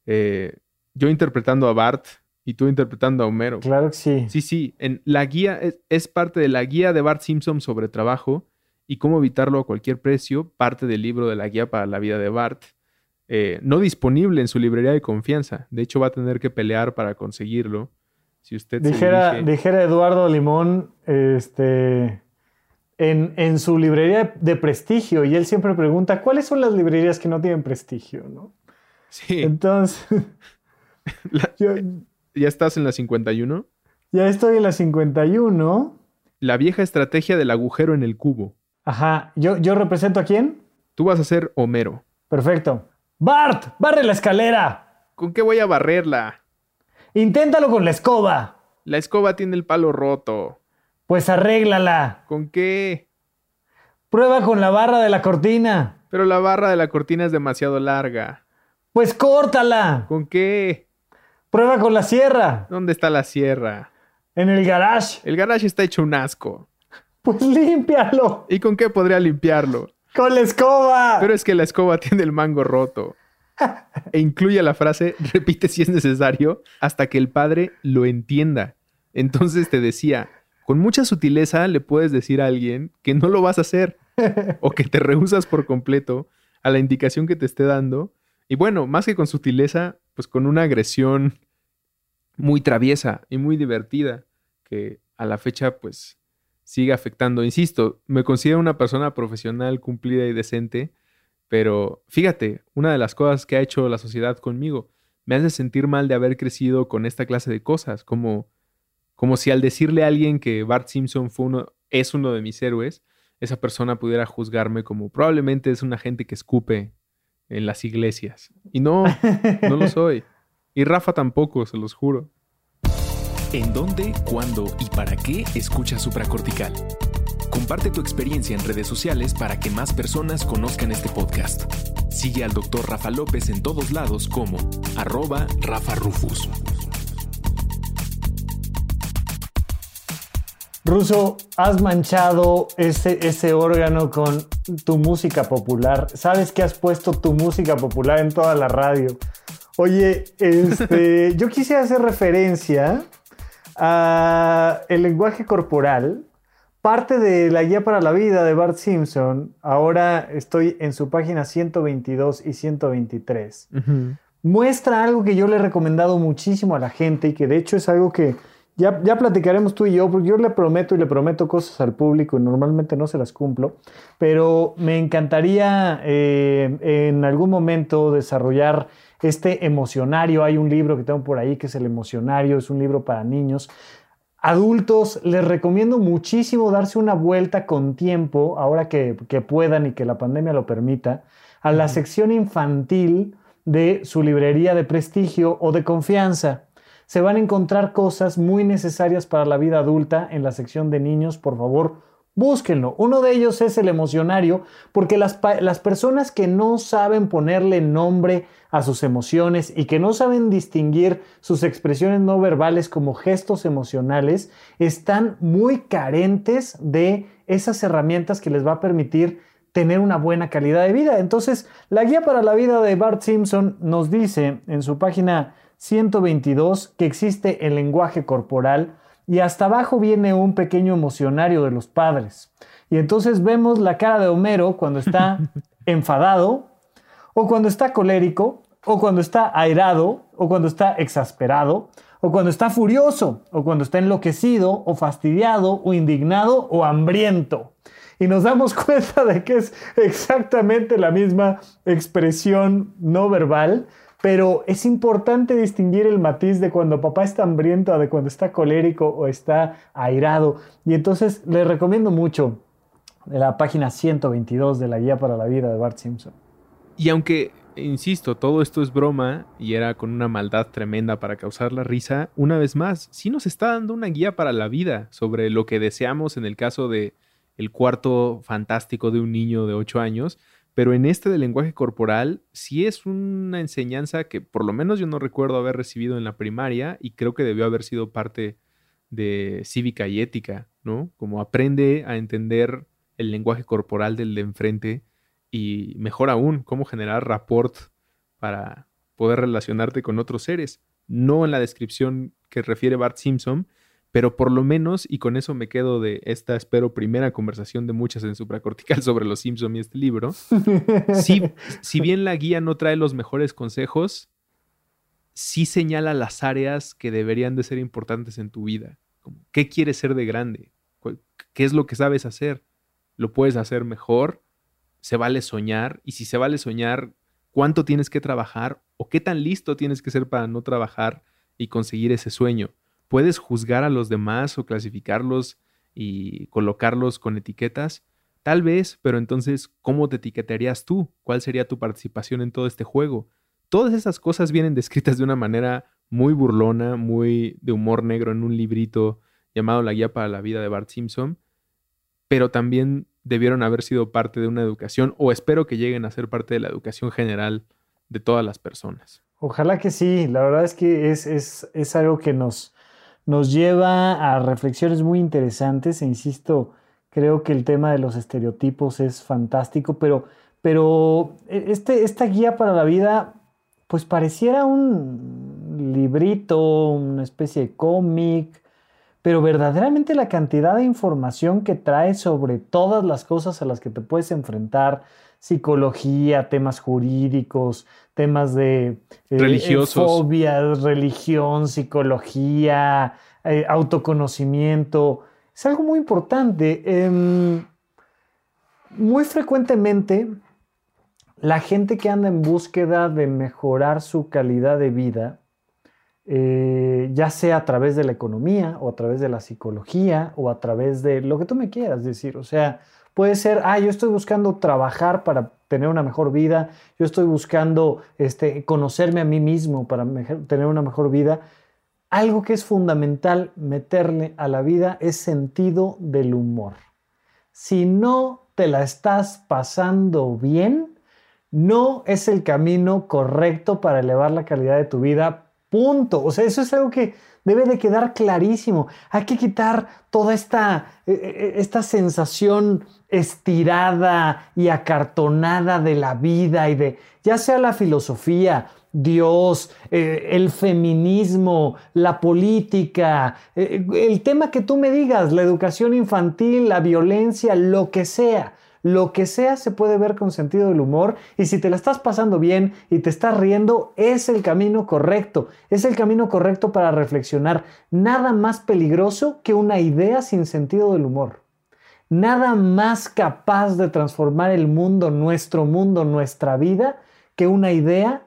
Eh, yo interpretando a Bart y tú interpretando a Homero. Claro que sí. Sí, sí. En la guía es, parte de la guía de Bart Simpson sobre trabajo y cómo evitarlo a cualquier precio, parte del libro de la guía para la vida de Bart. Eh, no disponible en su librería de confianza. De hecho, va a tener que pelear para conseguirlo. Si usted dijera, dijera Eduardo Limón, este, en, en, su librería de prestigio, y él siempre pregunta, ¿cuáles son las librerías que no tienen prestigio? ¿no? Sí. Entonces, ¿ya estás en la 51? Ya estoy en la 51. La vieja estrategia del agujero en el cubo. Ajá, ¿yo, yo represento a quién? Tú vas a ser Homero. Perfecto. Bart, barre la escalera. ¿Con qué voy a barrerla? Inténtalo con la escoba. La escoba tiene el palo roto. Pues arréglala. ¿Con qué? Prueba con la barra de la cortina. Pero la barra de la cortina es demasiado larga. Pues córtala. ¿Con qué? Prueba con la sierra. ¿Dónde está la sierra? En el garage. El garage está hecho un asco. Pues límpialo. ¿Y con qué podría limpiarlo? Con la escoba. Pero es que la escoba tiene el mango roto e incluye la frase, repite si es necesario, hasta que el padre lo entienda. Entonces te decía, con mucha sutileza le puedes decir a alguien que no lo vas a hacer o que te rehusas por completo a la indicación que te esté dando. Y bueno, más que con sutileza, pues con una agresión muy traviesa y muy divertida que a la fecha pues sigue afectando. Insisto, me considero una persona profesional, cumplida y decente, pero fíjate, una de las cosas que ha hecho la sociedad conmigo me hace sentir mal de haber crecido con esta clase de cosas, como, como si al decirle a alguien que Bart Simpson fue uno, es uno de mis héroes, esa persona pudiera juzgarme como probablemente es una gente que escupe en las iglesias. Y no, no lo soy. Y Rafa tampoco, se los juro. ¿En dónde, cuándo y para qué escucha supracortical? Comparte tu experiencia en redes sociales para que más personas conozcan este podcast. Sigue al Dr. Rafa López en todos lados como arroba Rafa Rufus. Ruso, has manchado ese, ese órgano con tu música popular. Sabes que has puesto tu música popular en toda la radio. Oye, este, yo quisiera hacer referencia a el lenguaje corporal. Parte de la guía para la vida de Bart Simpson, ahora estoy en su página 122 y 123, muestra algo que yo le he recomendado muchísimo a la gente y que de hecho es algo que ya, ya platicaremos tú y yo, porque yo le prometo y le prometo cosas al público y normalmente no se las cumplo, pero me encantaría eh, en algún momento desarrollar este emocionario. Hay un libro que tengo por ahí que es el emocionario, es un libro para niños. Adultos, les recomiendo muchísimo darse una vuelta con tiempo, ahora que, puedan y que la pandemia lo permita, a la sección infantil de su librería de prestigio o de confianza. Se van a encontrar cosas muy necesarias para la vida adulta en la sección de niños. Por favor, Búsquenlo. Uno de ellos es el emocionario, porque las, las, personas que no saben ponerle nombre a sus emociones y que no saben distinguir sus expresiones no verbales como gestos emocionales, están muy carentes de esas herramientas que les va a permitir tener una buena calidad de vida. Entonces, la guía para la vida de Bart Simpson nos dice en su página 122 que existe el lenguaje corporal, y hasta abajo viene un pequeño emocionario de los padres. Y entonces vemos la cara de Homero cuando está enfadado, o cuando está colérico, o cuando está airado, o cuando está exasperado, o cuando está furioso, o cuando está enloquecido, o fastidiado, o indignado, o hambriento. Y nos damos cuenta de que es exactamente la misma expresión no verbal, pero es importante distinguir el matiz de cuando papá está hambriento de cuando está colérico o está airado. Y entonces les recomiendo mucho la página 122 de la Guía para la Vida de Bart Simpson. Y aunque, insisto, todo esto es broma y era con una maldad tremenda para causar la risa, una vez más, sí nos está dando una guía para la vida sobre lo que deseamos en el caso de el cuarto fantástico de un niño de 8 años, pero en este del lenguaje corporal sí es una enseñanza que por lo menos yo no recuerdo haber recibido en la primaria y creo que debió haber sido parte de cívica y ética, ¿no? Como aprende a entender el lenguaje corporal del de enfrente y mejor aún, cómo generar rapport para poder relacionarte con otros seres. No en la descripción que refiere Bart Simpson, pero por lo menos, y con eso me quedo de esta, espero, primera conversación de muchas en supracortical sobre los Simpson y este libro, si, si bien la guía no trae los mejores consejos, sí señala las áreas que deberían de ser importantes en tu vida. ¿Qué quieres ser de grande? ¿Qué es lo que sabes hacer? ¿Lo puedes hacer mejor? ¿Se vale soñar? Y si se vale soñar, ¿cuánto tienes que trabajar? ¿O qué tan listo tienes que ser para no trabajar y conseguir ese sueño? Puedes juzgar a los demás o clasificarlos y colocarlos con etiquetas. Tal vez, pero entonces, ¿cómo te etiquetarías tú? ¿Cuál sería tu participación en todo este juego? Todas esas cosas vienen descritas de una manera muy burlona, muy de humor negro en un librito llamado La Guía para la Vida de Bart Simpson, pero también debieron haber sido parte de una educación, o espero que lleguen a ser parte de la educación general de todas las personas. Ojalá que sí, la verdad es que es, es, es algo que nos, nos lleva a reflexiones muy interesantes e insisto, creo que el tema de los estereotipos es fantástico, pero, pero e, este, esta guía para la vida pues pareciera un librito, una especie de cómic, pero verdaderamente la cantidad de información que trae sobre todas las cosas a las que te puedes enfrentar, psicología, temas jurídicos, temas de eh, religiosos, fobias, religión, psicología, eh, autoconocimiento. Es algo muy importante. Em, muy frecuentemente, la gente que anda en búsqueda de mejorar su calidad de vida, eh, ya sea a través de la economía o a través de la psicología o a través de lo que tú me quieras decir. O sea, puede ser, ah, yo estoy buscando trabajar para tener una mejor vida, yo estoy buscando este, conocerme a mí mismo para tener una mejor vida. Algo que es fundamental meterle a la vida es sentido del humor. Si no te la estás pasando bien, no es el camino correcto para elevar la calidad de tu vida Punto. O sea, eso es algo que debe de quedar clarísimo. Hay que quitar toda esta, eh, eh, esta sensación estirada y acartonada de la vida y de, ya sea la filosofía, Dios, eh, el feminismo, la política, el tema que tú me digas, la educación infantil, la violencia, lo que sea. Lo que sea se puede ver con sentido del humor y si te la estás pasando bien y te estás riendo, es el camino correcto. Es el camino correcto para reflexionar. Nada más peligroso que una idea sin sentido del humor. Nada más capaz de transformar el mundo, nuestro mundo, nuestra vida, que una idea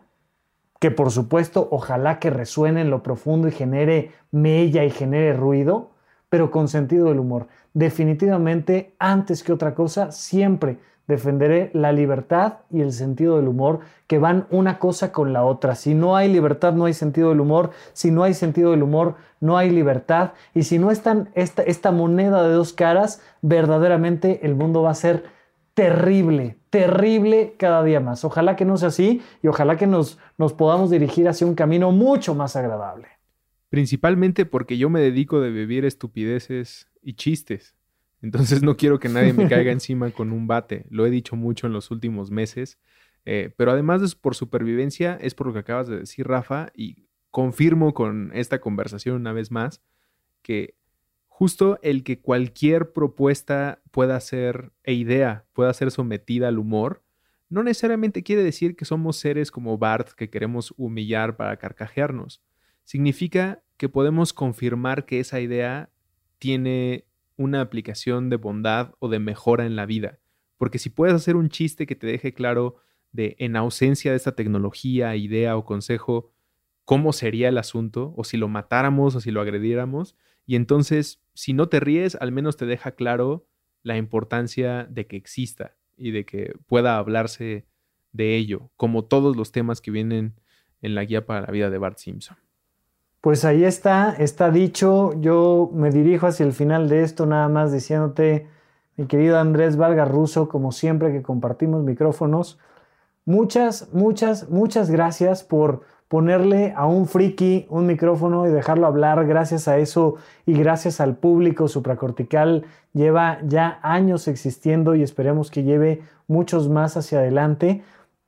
que por supuesto ojalá que resuene en lo profundo y genere mella y genere ruido, pero con sentido del humor. Definitivamente, antes que otra cosa, siempre defenderé la libertad y el sentido del humor que van una cosa con la otra. Si no hay libertad, no hay sentido del humor. Si no hay sentido del humor, no hay libertad. Y si no están esta, esta moneda de dos caras, verdaderamente el mundo va a ser terrible, terrible cada día más. Ojalá que no sea así y ojalá que nos, nos podamos dirigir hacia un camino mucho más agradable. Principalmente porque yo me dedico de vivir estupideces y chistes. Entonces no quiero que nadie me caiga encima con un bate. Lo he dicho mucho en los últimos meses. Eh, pero además de por supervivencia, es por lo que acabas de decir, Rafa, y confirmo con esta conversación una vez más que justo el que cualquier propuesta pueda ser e idea pueda ser sometida al humor, no necesariamente quiere decir que somos seres como Bart que queremos humillar para carcajearnos. Significa que podemos confirmar que esa idea tiene una aplicación de bondad o de mejora en la vida. Porque si puedes hacer un chiste que te deje claro de en ausencia de esta tecnología, idea o consejo, cómo sería el asunto, o si lo matáramos o si lo agrediéramos, y entonces si no te ríes, al menos te deja claro la importancia de que exista y de que pueda hablarse de ello, como todos los temas que vienen en la guía para la vida de Bart Simpson. Pues ahí está, está dicho. Yo me dirijo hacia el final de esto nada más diciéndote, mi querido Andrés Vargas Russo, como siempre que compartimos micrófonos, muchas, muchas, muchas gracias por ponerle a un friki un micrófono y dejarlo hablar. Gracias a eso y gracias al público supracortical lleva ya años existiendo y esperemos que lleve muchos más hacia adelante.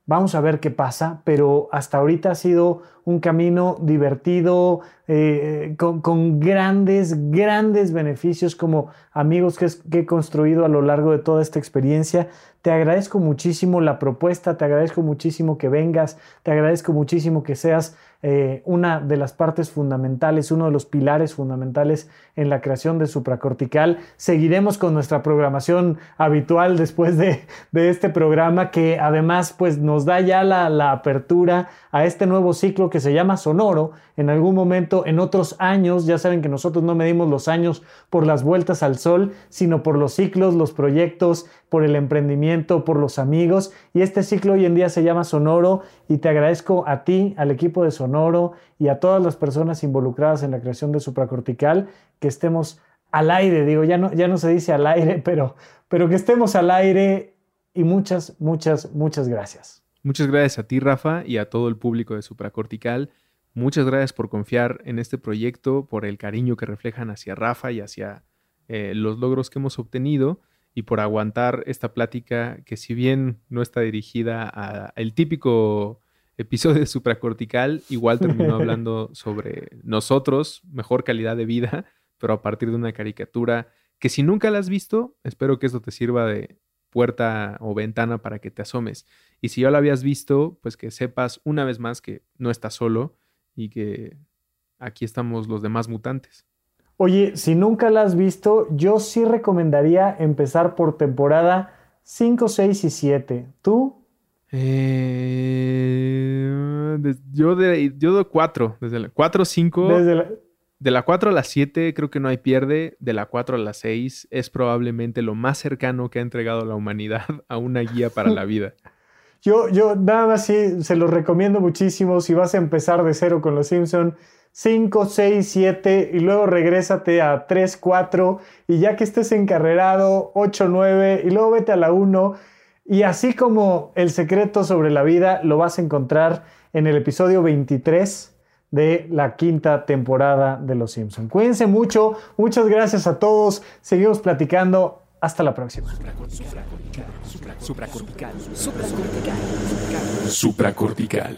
Vamos a ver qué pasa, pero hasta ahorita ha sido un camino divertido, eh, con, grandes, grandes beneficios como amigos que, he construido a lo largo de toda esta experiencia. Te agradezco muchísimo la propuesta, te agradezco muchísimo que vengas, te agradezco muchísimo que seas eh, una de las partes fundamentales, uno de los pilares fundamentales en la creación de supracortical. Seguiremos con nuestra programación habitual después de, este programa que además pues nos da ya la, la apertura a este nuevo ciclo que se llama Sonoro. En algún momento, en otros años, ya saben que nosotros no medimos los años por las vueltas al sol, sino por los ciclos, los proyectos, por el emprendimiento, por los amigos. Y este ciclo hoy en día se llama Sonoro y te agradezco a ti, al equipo de Sonoro y a todas las personas involucradas en la creación de supracortical que estemos al aire. Digo, ya no, ya no se dice al aire, pero, pero que estemos al aire y muchas, muchas, muchas gracias. Muchas gracias a ti, Rafa, y a todo el público de Supracortical. Muchas gracias por confiar en este proyecto, por el cariño que reflejan hacia Rafa y hacia eh, los logros que hemos obtenido y por aguantar esta plática que si bien no está dirigida al típico episodio de supracortical, igual terminó hablando sobre nosotros, mejor calidad de vida, pero a partir de una caricatura que si nunca la has visto, espero que esto te sirva de puerta o ventana para que te asomes. Y si ya lo habías visto, pues que sepas una vez más que no estás solo y que aquí estamos los demás mutantes. Oye, si nunca la has visto, yo sí recomendaría empezar por temporada 5, 6 y 7. ¿Tú? Eh, yo, de, yo doy 4. Desde la 4, 5. Desde la... De la 4 a la 7 creo que no hay pierde. De la 4 a la 6 es probablemente lo más cercano que ha entregado la humanidad a una guía para la vida. Yo, yo nada más sí se los recomiendo muchísimo. Si vas a empezar de cero con los Simpson, 5, 6, 7 y luego regrésate a 3, 4 y ya que estés encarrerado, 8, 9 y luego vete a la 1. Y así como el secreto sobre la vida lo vas a encontrar en el episodio 23 de la quinta temporada de Los Simpson. Cuídense mucho, muchas gracias a todos, seguimos platicando, hasta la próxima. Supracortical. Supracortical.